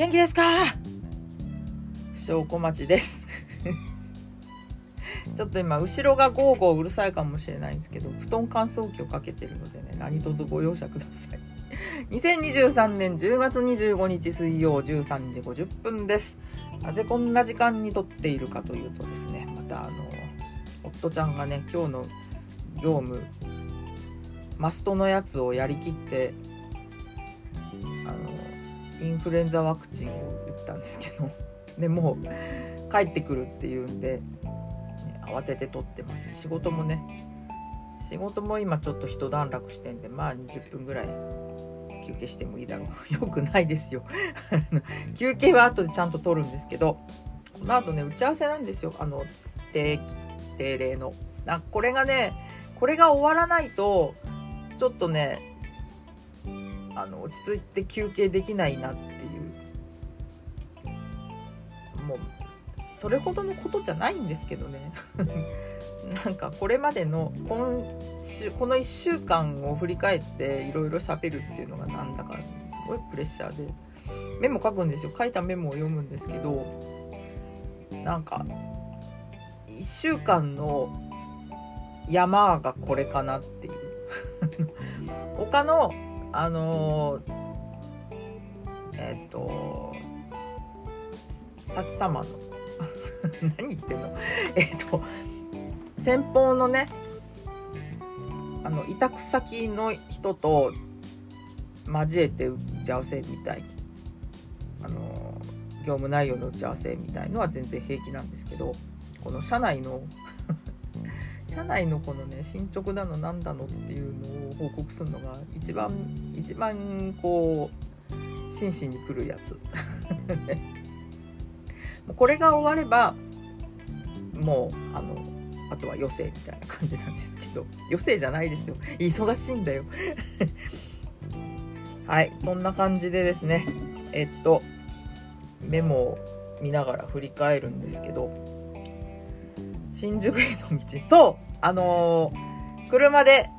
元気ですか？証拠待ちです。ちょっと今後ろがゴーゴーうるさいかもしれないんですけど布団乾燥機をかけてるのでね何卒ご容赦ください。2023年10月25日水曜13時50分です。なぜこんな時間に撮っているかというとですねまたあの夫ちゃんがね今日の業務マストのやつをやりきってインフルエンザワクチンを打ったんですけど でもう帰ってくるっていうんで、ね、慌てて撮ってます。仕事もね仕事も今ちょっと一段落してんでまあ20分ぐらい休憩してもいいだろう。よくないですよ。休憩は後でちゃんと取るんですけどこの後ね打ち合わせなんですよ。あの定定例の。あこれがねこれが終わらないとちょっとねあの落ち着いて休憩できないなっていうもうそれほどのことじゃないんですけどね。なんかこれまでの今週この1週間を振り返っていろいろ喋るっていうのがなんだかすごいプレッシャーでメモ書くんですよ。書いたメモを読むんですけどなんか1週間の山がこれかなっていう。他のあのえっ、ー、と先様の何言ってんの？えっ、と先方のねあの委託先の人と交えて打ち合わせみたいあの業務内容の打ち合わせみたいのは全然平気なんですけどこの社内の社内のこのね進捗だのなんだのっていうのを報告するのが一番一番こう真摯に来るやつ。これが終わればもうあのあとは余生みたいな感じなんですけど余生じゃないですよ。忙しいんだよ。はいそんな感じでですね。えっとメモを見ながら振り返るんですけど新宿への道。そうあのー、車で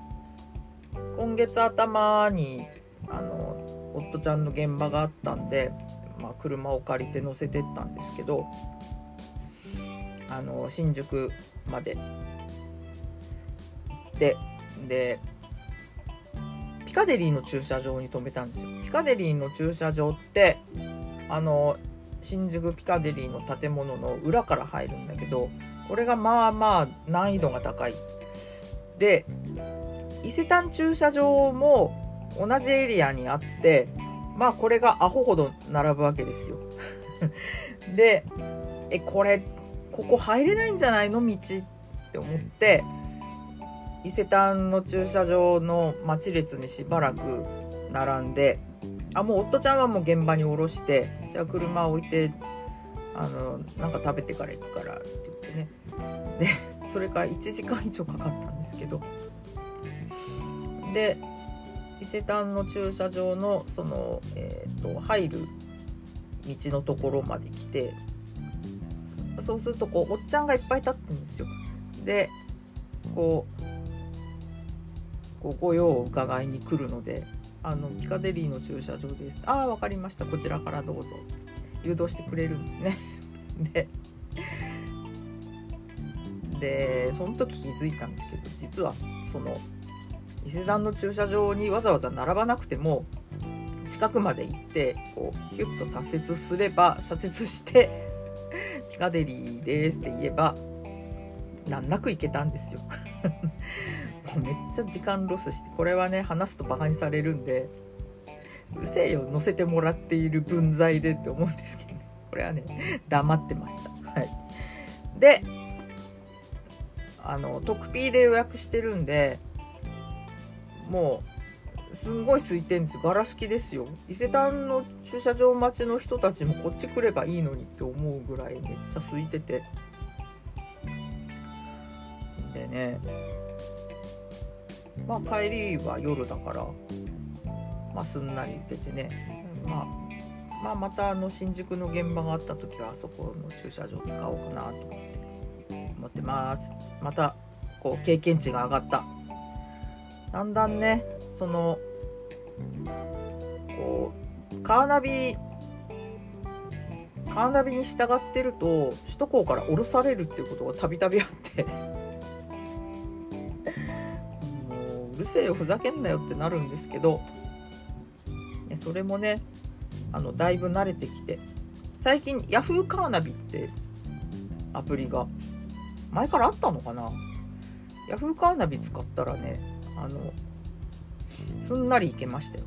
今月頭にあの夫ちゃんの現場があったんで、まあ、車を借りて乗せてったんですけどあの新宿まで行ってでピカデリーの駐車場に止めたんですよ。ピカデリーの駐車場ってあの新宿ピカデリーの建物の裏から入るんだけどこれがまあまあ難易度が高い。で伊勢丹駐車場も同じエリアにあってまあこれがアホほど並ぶわけですよ。でえこれここ入れないんじゃないの道って思って伊勢丹の駐車場の待ち列にしばらく並んであもう夫ちゃんはもう現場に降ろしてじゃあ車置いてあのなんか食べてから行くからね。でそれから1時間以上かかったんですけど。で伊勢丹の駐車場のその、えーと入る道のところまで来てそうするとこうおっちゃんがいっぱい立ってるんですよ。でこうこうご用を伺いに来るので「あのピカデリーの駐車場です」「ああ分かりました。こちらからどうぞ」誘導してくれるんですね。ででその時気づいたんですけど実はその伊勢丹の駐車場にわざわざ並ばなくても近くまで行ってこうヒュッと左折すれば左折してピカデリーですって言えば難なく行けたんですよ。もうめっちゃ時間ロスしてこれはね話すとバカにされるんでうるせえよ乗せてもらっている分際でって思うんですけどね。これはね黙ってました。はい。であの特 P で予約してるんでもうすんごい空いてんですガラスきですよ。伊勢丹の駐車場待ちの人たちもこっち来ればいいのにって思うぐらいめっちゃ空いてて。でねまあ帰りは夜だからまあすんなり出てね。まあまあまたあの新宿の現場があった時はあそこの駐車場使おうかなと思って思ってます。またこう経験値が上がった。だんだんねそのこうカーナビカーナビに従ってると首都高から降ろされるっていうことがたびたびあって。もううるせえよふざけんなよってなるんですけど。それもねあのだいぶ慣れてきて。最近 Yahoo! カーナビってアプリが前からあったのかな？Yahoo! カーナビ使ったらねあのすんなり行けましたよ。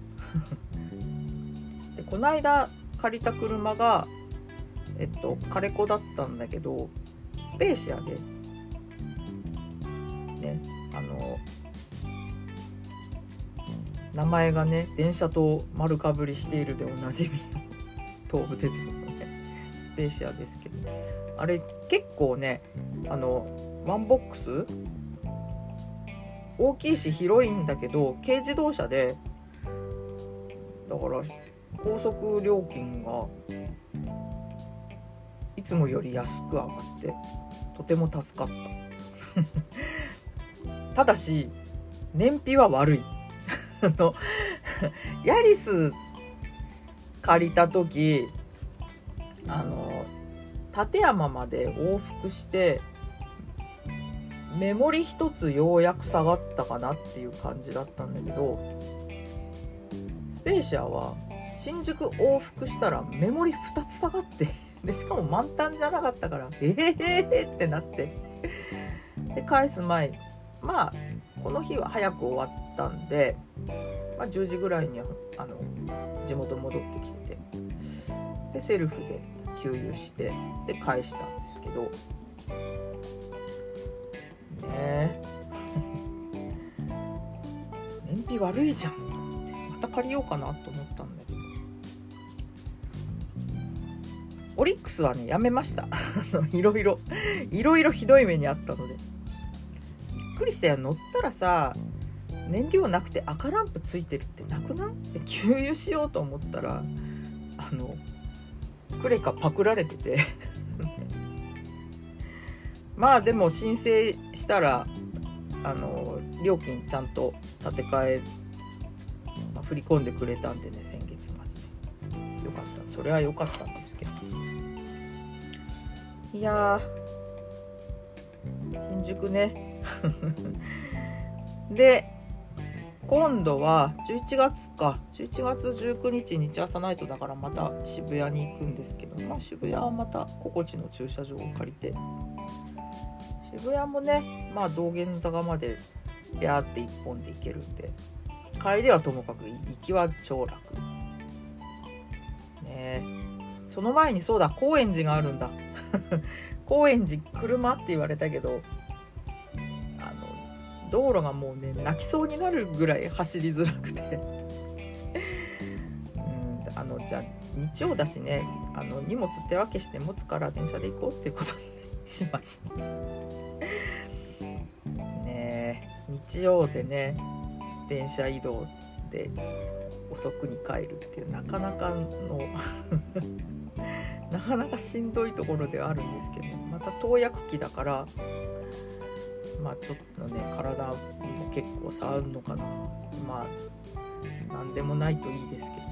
でこの間借りた車がえっとカレコだったんだけどスペーシアで。ねあの名前がね電車と丸かぶりしているでおなじみの 東武鉄道のねスペーシアですけど。あれ結構ねあのワンボックス大きいし広いんだけど軽自動車でだから高速料金がいつもより安く上がってとても助かった。ただし燃費は悪い。あのヤリス借りた時あの立山まで往復してメモリ一つようやく下がったかなっていう感じだったんだけどスペーシアは新宿往復したらメモリ2つ下がってでしかも満タンじゃなかったからえー、えー、ってなってで返す前まあこの日は早く終わったんで、まあ、10時ぐらいにはあの地元戻ってきててでセルフで給油してで返したんですけど。ね 燃費悪いじゃんってまた借りようかなと思ったんだけど。オリックスはねやめました。いろいろいろいろひどい目にあったので。びっくりしたよ。乗ったらさ燃料なくて赤ランプついてるってなくない？給油しようと思ったらあのクレカパクられてて。まあでも申請したらあの料金ちゃんと立て替え、まあ、振り込んでくれたんでね先月末でよかった。それは良かったんですけど。いや新宿ね。で今度は11月か。11月19日日朝ナイトだからまた渋谷に行くんですけどまあ渋谷はまた心地の駐車場を借りて。渋谷もねまあ道玄坂までビャーって1本で行けるんで帰りはともかく行きは超楽。ねその前にそうだ高円寺があるんだ。高円寺車って言われたけど道路がもうね泣きそうになるぐらい走りづらくて。うん。あのじゃあ日曜だしねあの荷物手分けして持つから電車で行こうっていうことにしました。ね日曜でね電車移動で遅くに帰るっていうなかなかの なかなかしんどいところではあるんですけどまた投薬期だからまあちょっとね体も結構触るのかな。まあ何でもないといいですけど。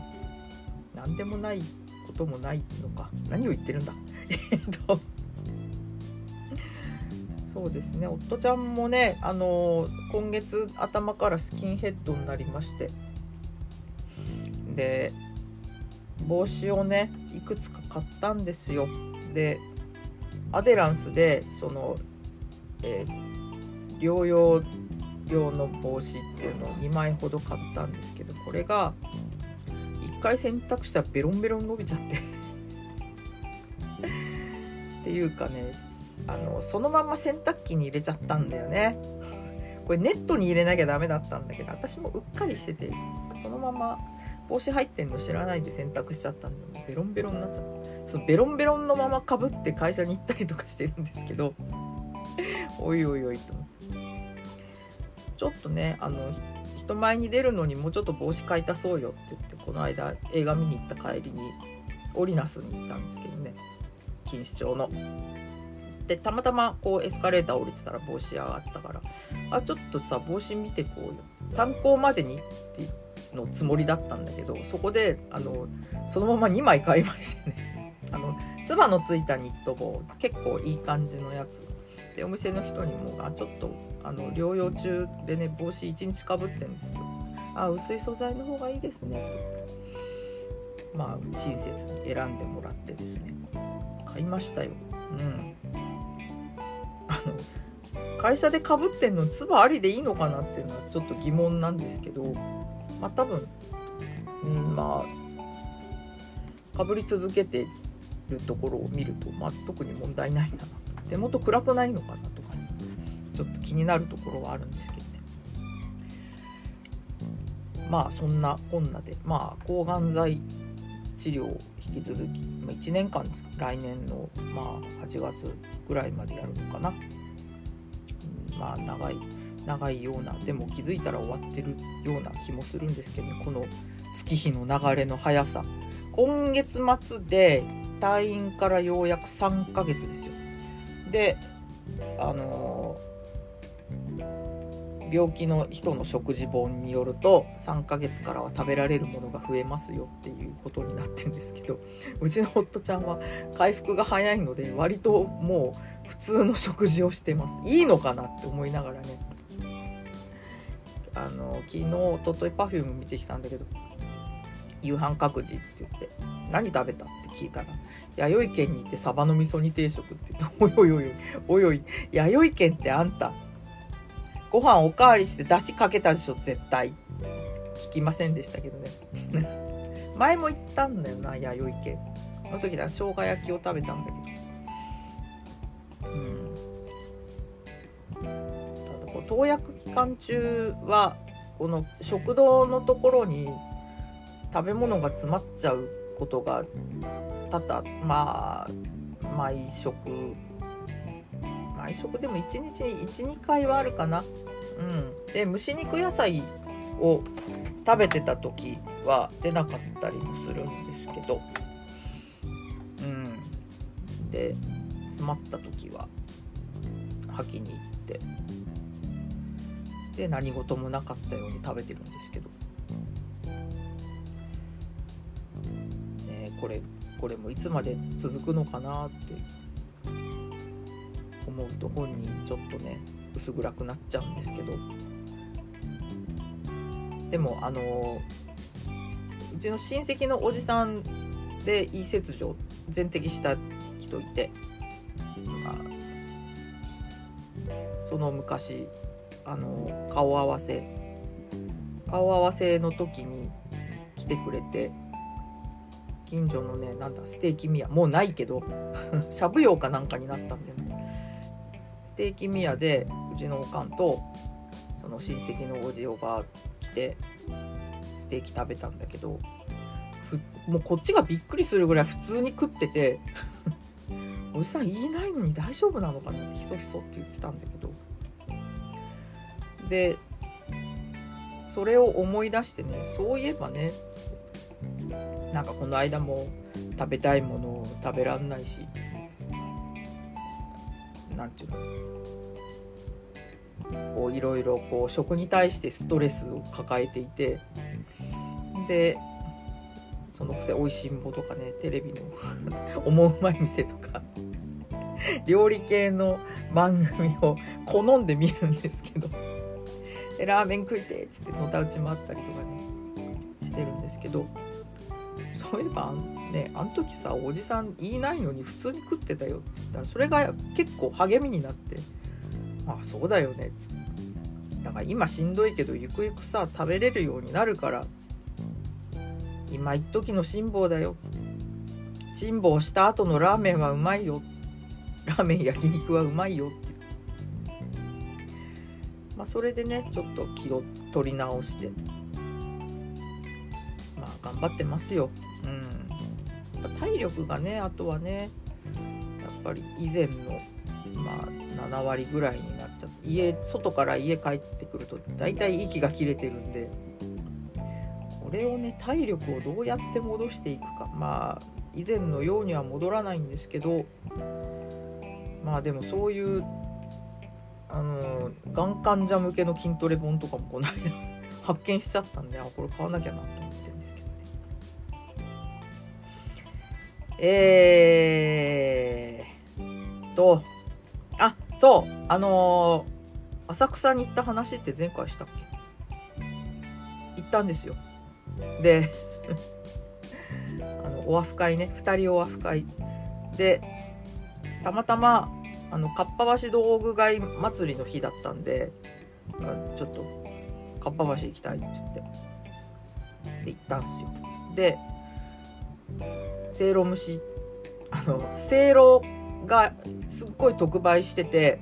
何でもないこともないのか。何を言ってるんだ。えっと。そうですね。夫ちゃんもねあの今月頭からスキンヘッドになりまして。で帽子をねいくつか買ったんですよ。でアデランスでその、えー、療養用の帽子っていうのを2枚ほど買ったんですけどこれが1回洗濯したらベロンベロン伸びちゃって。っていうかねあのそのまま洗濯機に入れちゃったんだよね。これネットに入れなきゃダメだったんだけど私もうっかりしててそのまま帽子入ってんの知らないで洗濯しちゃったんでベロンベロンになっちゃってそのベロンベロンのままかぶって会社に行ったりとかしてるんですけど おいおいおいと。ちょっとねあの人前に出るのにもうちょっと帽子買いたそうよって言ってこの間映画見に行った帰りにオリナスに行ったんですけどね。錦糸町の。でたまたまこうエスカレーター降りてたら帽子屋がったからあちょっとさ帽子見てこうよ。参考までにってのつもりだったんだけどそこであのそのまま2枚買いましてね。あのつばのついたニット帽結構いい感じのやつでお店の人にも「あちょっとあの療養中でね帽子1日かぶってんですよ」あ薄い素材の方がいいですね」まあ親切に選んでもらってですね。買いましたよ。うん。あの会社でかぶってんのつばありでいいのかなっていうのはちょっと疑問なんですけどまあ多分、うん、まあかぶり続けてるところを見ると、まあ、特に問題ないんだな。手元暗くないのかなとかねちょっと気になるところはあるんですけどね。まあそんなこんなでまあ抗がん剤治療を引き続き、ま、1年間ですか来年の、まあ、8月ぐらいまでやるのかな、うん、まあ長い長いようなでも気づいたら終わってるような気もするんですけどねこの月日の流れの速さ。今月末で退院からようやく3ヶ月ですよ。であのー、病気の人の食事本によると3ヶ月からは食べられるものが増えますよっていうことになってるんですけどうちの夫ちゃんは回復が早いので割ともう普通の食事をしてます。いいのかなって思いながらね。あの昨日おととい Perfume 見てきたんだけど夕飯各自って言って何食べたって聞いたら弥生県に行ってサバの味噌煮定食って言っておいおいおいおいおい弥生県ってあんたご飯おかわりして出汁かけたでしょ絶対。聞きませんでしたけどね。前も言ったんだよな弥生県。の時だ生姜焼きを食べたんだけど。うん。ただこう投薬期間中はこの食堂のところに食べ物が詰まっちゃうことが多々まあ毎食毎食でも1日に12回はあるかな。うん、で蒸し肉野菜を食べてた時は出なかったりもするんですけど、うん、で詰まった時は吐きに行って。で何事もなかったように食べてるんですけど。これこれもいつまで続くのかなって。思うと本人ちょっとね薄暗くなっちゃうんですけど。でもあのうちの親戚のおじさんで胃切除全摘した人いて、まあ、その昔あの顔合わせ。顔合わせの時に来てくれて。近所のねなんだステーキミヤもうないけど しゃぶ用かなんかになったんだよね。ステーキミヤでうちのおかんとその親戚のおじおば来てステーキ食べたんだけどもうこっちがびっくりするぐらい普通に食ってて おじさん言いないのに大丈夫なのかなってひそひそって言ってたんだけど。でそれを思い出してねそういえばねつって。なんかこの間も食べたいものを食べらんないし何て言うの？こういろいろこう食に対してストレスを抱えていてでそのくせ「おいしんぼ」とかねテレビの 思うまい店とか料理系の番組を好んで見るんですけどラーメン食いてっつってのたうちもあったりとかねしてるんですけどそういえばねあの時さおじさん言いないのに普通に食ってたよって言ったらそれが結構励みになってああそうだよねっつって。だから今しんどいけどゆくゆくさ食べれるようになるから今一時の辛抱だよっつって。辛抱した後のラーメンはうまいよラーメン焼肉はうまいよって。まあそれでねちょっと気を取り直して。頑張ってますよ。うん。体力がねあとはねやっぱり以前のまあ7割ぐらいになっちゃって家外から家帰ってくると大体息が切れてるんでこれをね体力をどうやって戻していくか。まあ以前のようには戻らないんですけどまあでもそういうあのがん患者向けの筋トレ本とかもこの間 発見しちゃったんであこれ買わなきゃなと思って。えーと、あ、そう、あのー、浅草に行った話って前回したっけ？行ったんですよ。で、あの、オアフ会ね、2人オアフ会。で、たまたま、あの、かっぱ橋道具街祭りの日だったんで、ちょっと、かっぱ橋行きたいって言って、で、行ったんですよ。で、せいろ蒸しあのせいろがすっごい特売してて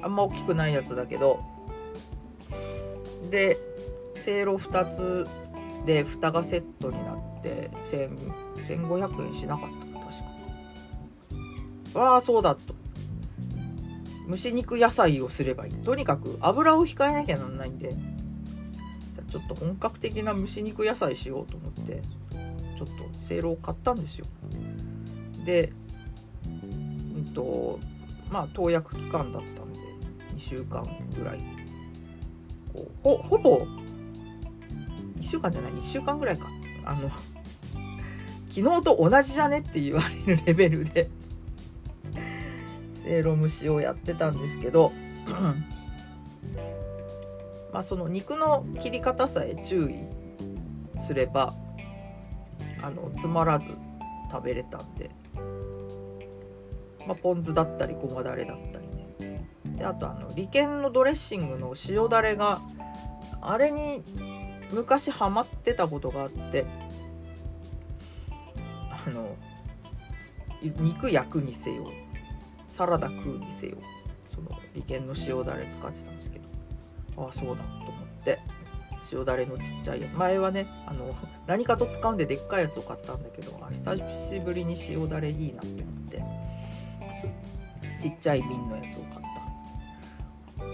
あんま大きくないやつだけど。でせいろ2つで蓋がセットになって1500円しなかった確か。わあそうだと。蒸し肉野菜をすればいい。とにかく油を控えなきゃなんないんで。ちょっと本格的な蒸し肉野菜しようと思って。ちょっとせいろを買ったんですよ。でうんとまあ投薬期間だったんで2週間ぐらい。こうほほぼ1週間じゃない1週間ぐらいか。あの昨日と同じじゃねって言われるレベルでせいろ蒸しをやってたんですけどまあその肉の切り方さえ注意すればあのつまらず食べれたんで、まあ、ポン酢だったりごまだれだったりね。であとあの利権のドレッシングの塩だれがあれに昔ハマってたことがあってあの肉焼くにせよサラダ食うにせよその利権の塩だれ使ってたんですけど。ああそうだと思って。塩だれのちっちゃい前はねあの何かと使うんででっかいやつを買ったんだけど久しぶりに塩だれいいなと思ってちっちゃい瓶のやつを買った。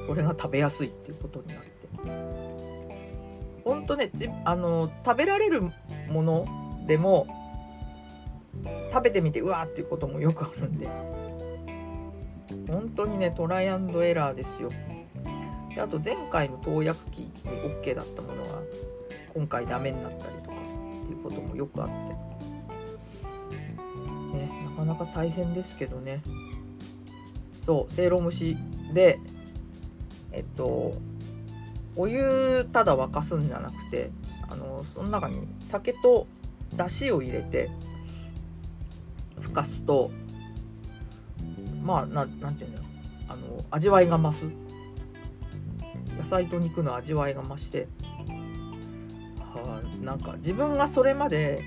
これが食べやすいっていうことになって。ほんとねあの食べられるものでも食べてみてうわーっていうこともよくあるんで。本当にねトライアンドエラーですよ。であと前回の投薬機に OK だったものが今回ダメになったりとかっていうこともよくあって。ねなかなか大変ですけどね。そうせいろ蒸しでえっとお湯ただ沸かすんじゃなくてあのその中に酒とだしを入れてふかすとまあななんていうんだろうあの味わいが増す。野菜と肉の味わいが増して、はあ、なんか自分がそれまで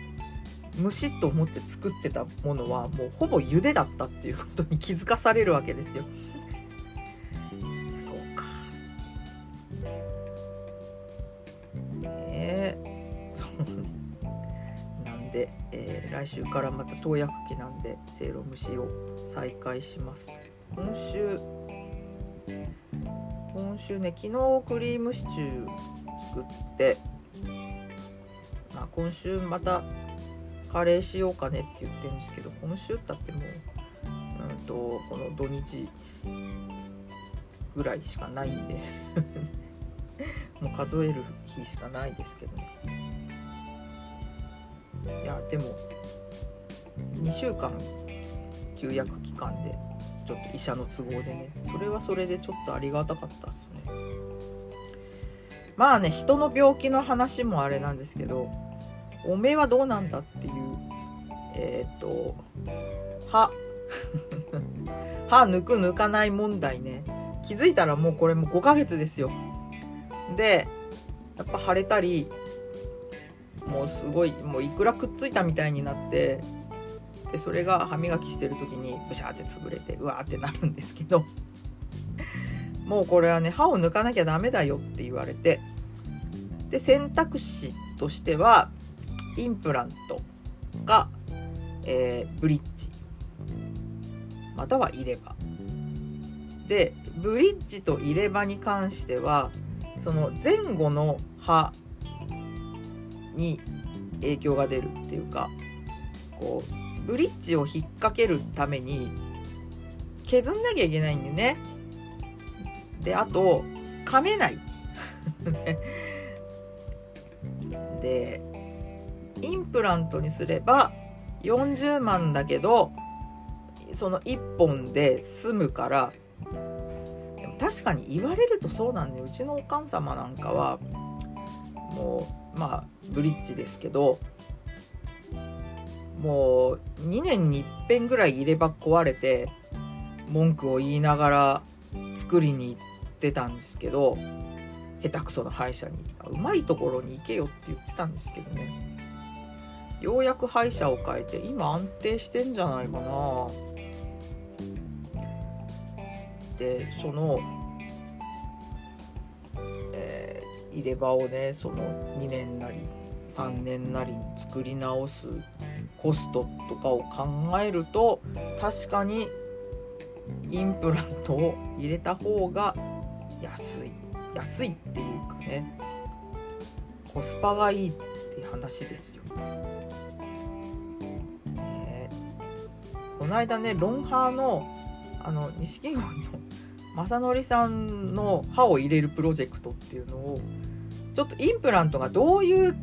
蒸しと思って作ってたものはもうほぼ茹でだったっていうことに気づかされるわけですよ。そうか。ねえ。なんで、えー、来週からまた投薬期なんでせいろ蒸しを再開します。今週今週ね昨日クリームシチュー作って、まあ、今週またカレーしようかねって言ってるんですけど今週ったってもう、うんと、この土日ぐらいしかないんで もう数える日しかないですけどね。いやでも2週間休薬期間でちょっと医者の都合でね。それはそれでちょっとありがたかったっすね。まあね人の病気の話もあれなんですけどおめえはどうなんだっていうえっ、ー、と歯。歯抜く抜かない問題ね。気づいたらもうこれも5ヶ月ですよ。でやっぱ腫れたりもうすごいもういくらくっついたみたいになってでそれが歯磨きしてる時にブシャーって潰れてうわーってなるんですけど もうこれはね歯を抜かなきゃダメだよって言われてで選択肢としてはインプラントか、えー、ブリッジ。または入れ歯。でブリッジと入れ歯に関してはその前後の歯に影響が出るっていうかこうブリッジを引っ掛けるために削んなきゃいけないんだよね。であと噛めない でインプラントにすれば40万だけどその1本で済むからでも確かに言われるとそうなんでうちのお母様なんかはもうまあブリッジですけどもう2年に1遍ぐらい入れ歯壊れて文句を言いながら作りに行ってたんですけど下手くそな歯医者にうまいところに行けよって言ってたんですけどね。ようやく歯医者を変えて今安定してんじゃないかな。でその、えー、入れ歯をねその2年なり3年なりに作り直すコストとかを考えると確かにインプラントを入れた方が安い安いっていうかねコスパがいいって話ですよ。ね、この間ねロンハーのあの錦鯉の 正則さんの歯を入れるプロジェクトっていうのをちょっとインプラントがどういう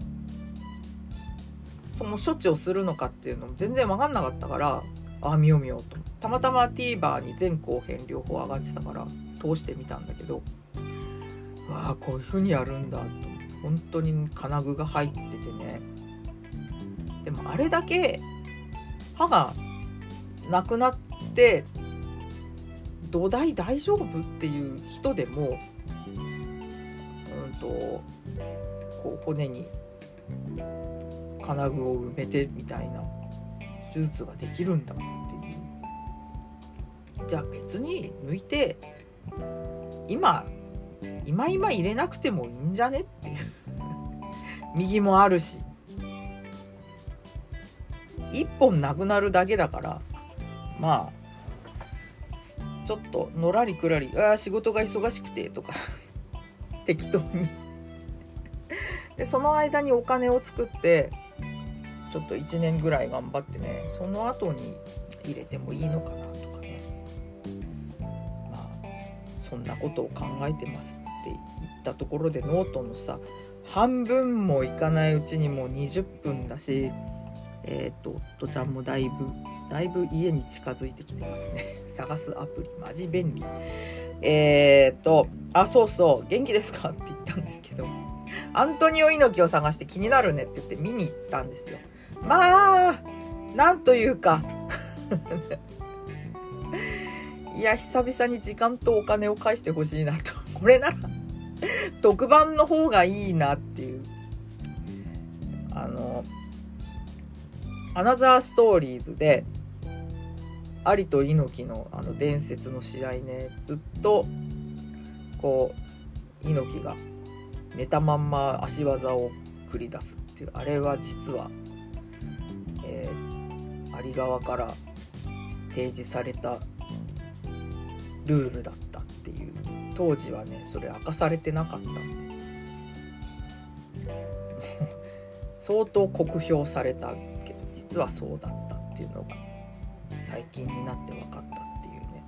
その処置をするのかっていうのも全然分かんなかったからああ見よう見ようと。たまたま TVer に前後編両方上がってたから通してみたんだけどわあこういう風にやるんだと。本当に金具が入っててね。でもあれだけ歯がなくなって土台大丈夫っていう人でもうんとこう骨に金具を埋めてみたいな手術ができるんだっていう。じゃあ別に抜いて今今今入れなくてもいいんじゃねっていう。右もあるし。1本なくなるだけだからまあちょっとのらりくらり「ああ仕事が忙しくて」とか 適当に。でその間にお金を作ってちょっと1年ぐらい頑張ってねその後に入れてもいいのかなとかね。まあそんなことを考えてますって言ったところでノートのさ半分もいかないうちにもう20分だしえっ、ー、と夫ちゃんもだいぶだいぶ家に近づいてきてますね。探すアプリマジ便利。えっ、ー、とあそうそう元気ですか？って言ったんですけどアントニオ猪木を探して気になるねって言って見に行ったんですよ。まあ、なんというかいや、久々に時間とお金を返してほしいなと。これなら特番の方がいいなっていう。あの、アナザーストーリーズで、アリと猪木のあの伝説の試合ね、ずっと、こう、猪木が寝たまんま足技を繰り出すっていう、あれは実は有側から提示されたルールだったっていう。当時はねそれ明かされてなかった。ん で相当酷評されたけど実はそうだったっていうのが最近になって分かったっていうね。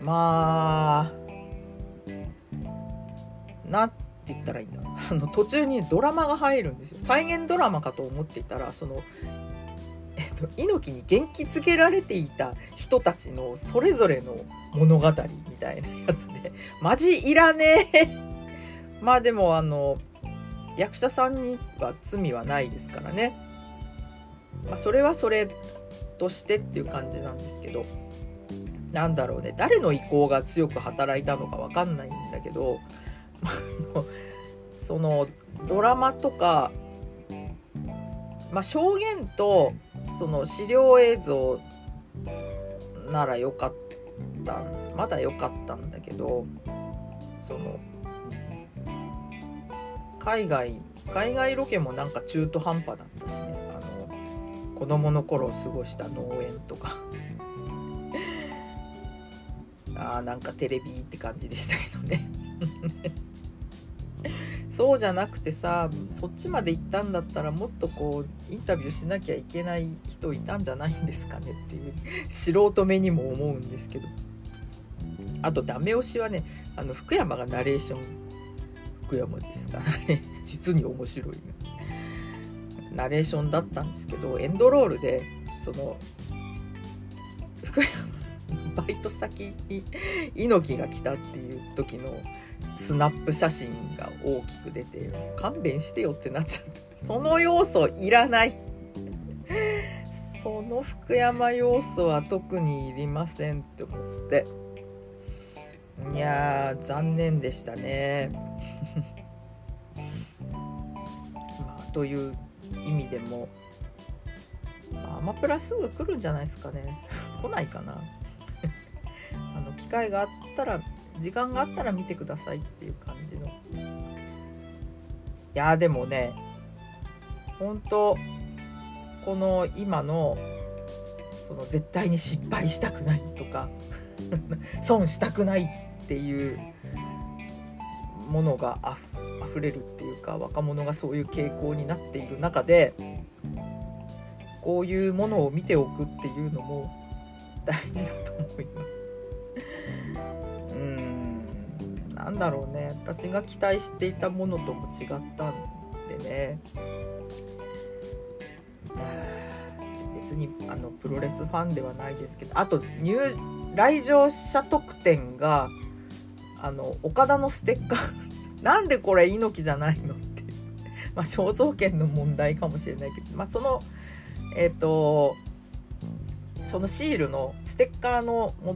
まあなんて言ったらいいんだ。あの途中にドラマが入るんですよ。再現ドラマかと思っていたらそのえっと、猪木に元気づけられていた人たちのそれぞれの物語みたいなやつで、マジいらねえ。まあでもあの、役者さんには罪はないですからね。まあそれはそれとしてっていう感じなんですけど、なんだろうね、誰の意向が強く働いたのかわかんないんだけど、そのドラマとか、まあ、証言とその資料映像ならよかったまだ良かったんだけどその海外海外ロケもなんか中途半端だったしね。あの子供の頃過ごした農園とか。あーなんかテレビって感じでしたけどね。そうじゃなくてさそっちまで行ったんだったらもっとこうインタビューしなきゃいけない人いたんじゃないんですかねっていう素人目にも思うんですけど。あとダメ押しはねあの福山がナレーション福山ですからね。実に面白い。ナレーションだったんですけどエンドロールでその福山のバイト先に猪木が来たっていう時のスナップ写真が大きく出て勘弁してよってなっちゃった。その要素いらない。その福山要素は特にいりませんって思って。いや残念でしたね。まあという意味でも、アマプラすぐ来るんじゃないですかね。来ないかな。あの機会があったら時間があったら見てくださいっていう感じのいやでもね本当この今のその絶対に失敗したくないとか 損したくないっていうものがあふれるっていうか若者がそういう傾向になっている中でこういうものを見ておくっていうのも大事だと思います。なんだろうね。私が期待していたものとも違ったんでね。別にあのプロレスファンではないですけど。あと入来場者特典があの岡田のステッカー。なんでこれ猪木じゃないのって。まあ肖像権の問題かもしれないけど。まあそのえっ、ー、とそのシールのステッカーのも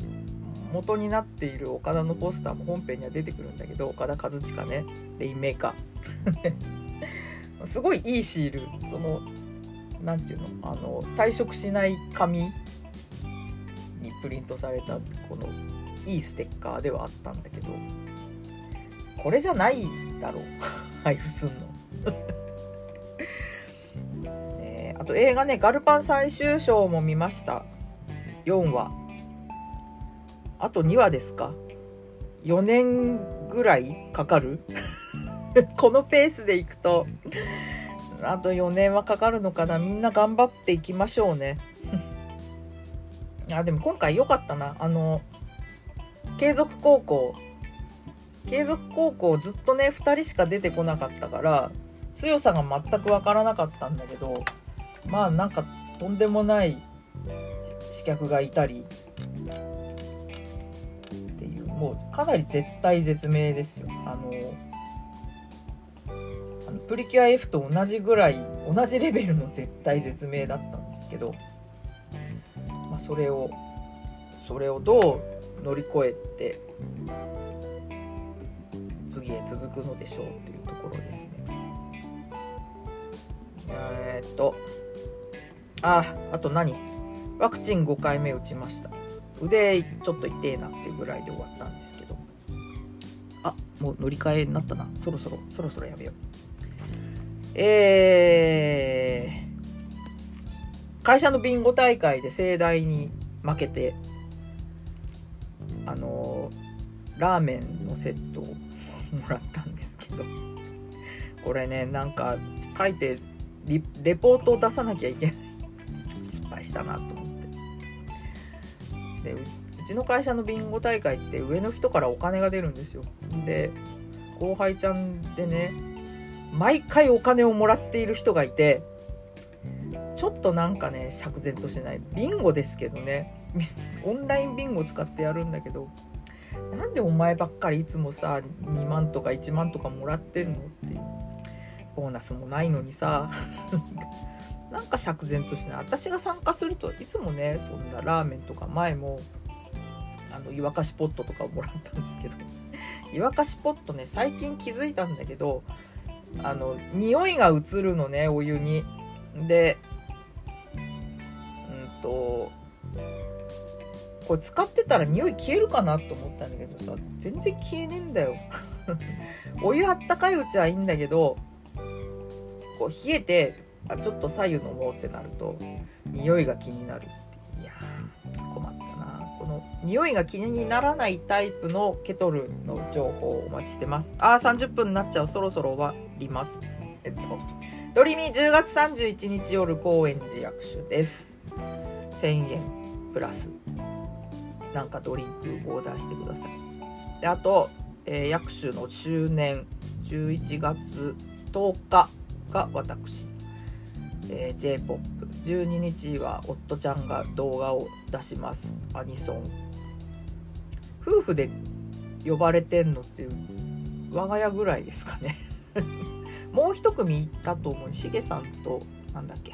元になっている岡田のポスターも本編には出てくるんだけど岡田和親ねレインメーカー。すごいいいシール。その何て言うのあの退職しない紙にプリントされたこのいいステッカーではあったんだけどこれじゃないだろう。配布すんの。ね、あと映画ね「ガルパン最終章」も見ました。4話。あと2話ですか？4年ぐらいかかる？このペースでいくと。あと4年はかかるのかな？みんな頑張っていきましょうね。あでも今回良かったな。あの継続高校。継続高校ずっとね2人しか出てこなかったから強さが全く分からなかったんだけどまあなんかとんでもない刺客がいたりもうかなり絶対絶命ですよ。あのあのプリキュア F と同じぐらい同じレベルの絶対絶命だったんですけど、まあ、それをそれをどう乗り越えて次へ続くのでしょうっていうところですね。えー、っとああと何？ワクチン5回目打ちました。腕ちょっと痛えなっていうぐらいで終わったもう乗り換えになったな。そろそろそろそろやめよう。えー、会社のビンゴ大会で盛大に負けてあのラーメンのセットをもらったんですけどこれねなんか書いてリレポートを出さなきゃいけない。失敗したなと思って。でうちの会社のビンゴ大会って上の人からお金が出るんですよ。で後輩ちゃんでね毎回お金をもらっている人がいてちょっとなんかね釈然としない。ビンゴですけどね。オンラインビンゴ使ってやるんだけどなんでお前ばっかりいつもさ2万とか1万とかもらってんのっていう。ボーナスもないのにさ。なんか釈然としない。私が参加するといつもねそんなラーメンとか前もあの湯沸かしポットとかをもらったんですけど。湯沸かしポットね最近気づいたんだけどあの匂いが移るのねお湯に。でうんとこれ使ってたら匂い消えるかなと思ったんだけどさ全然消えねえんだよ。お湯あったかいうちはいいんだけどこう冷えてあちょっと左右飲もうってなると匂いが気になる。の匂いが気にならないタイプのケトルの情報をお待ちしてます。あー30分になっちゃう。そろそろ終わります。えっと。ドリミ10月31日夜高円寺役所です。1000円。プラス。なんかドリンクオーダーしてください。であと、えー、薬種の周年。11月10日が私。えー、j p o p 12日は夫ちゃんが動画を出します。アニソン。夫婦で呼ばれてんのっていう我が家ぐらいですかね。もう一組いたと思う。しげさんとなんだっけ。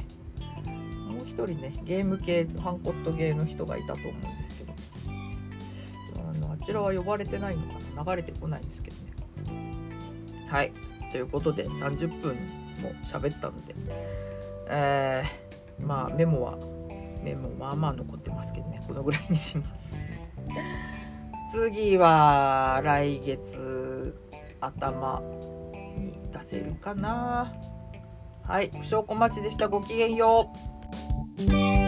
もう一人ねゲーム系ハンコットゲーの人がいたと思うんですけど。あのあちらは呼ばれてないのかな。流れてこないんですけどね。はい。ということで30分も喋ったので。えー、まあメモはメモまあまあ残ってますけどね。このぐらいにします。次は来月頭に出せるかな。はい不祥小町でした。ごきげんよう。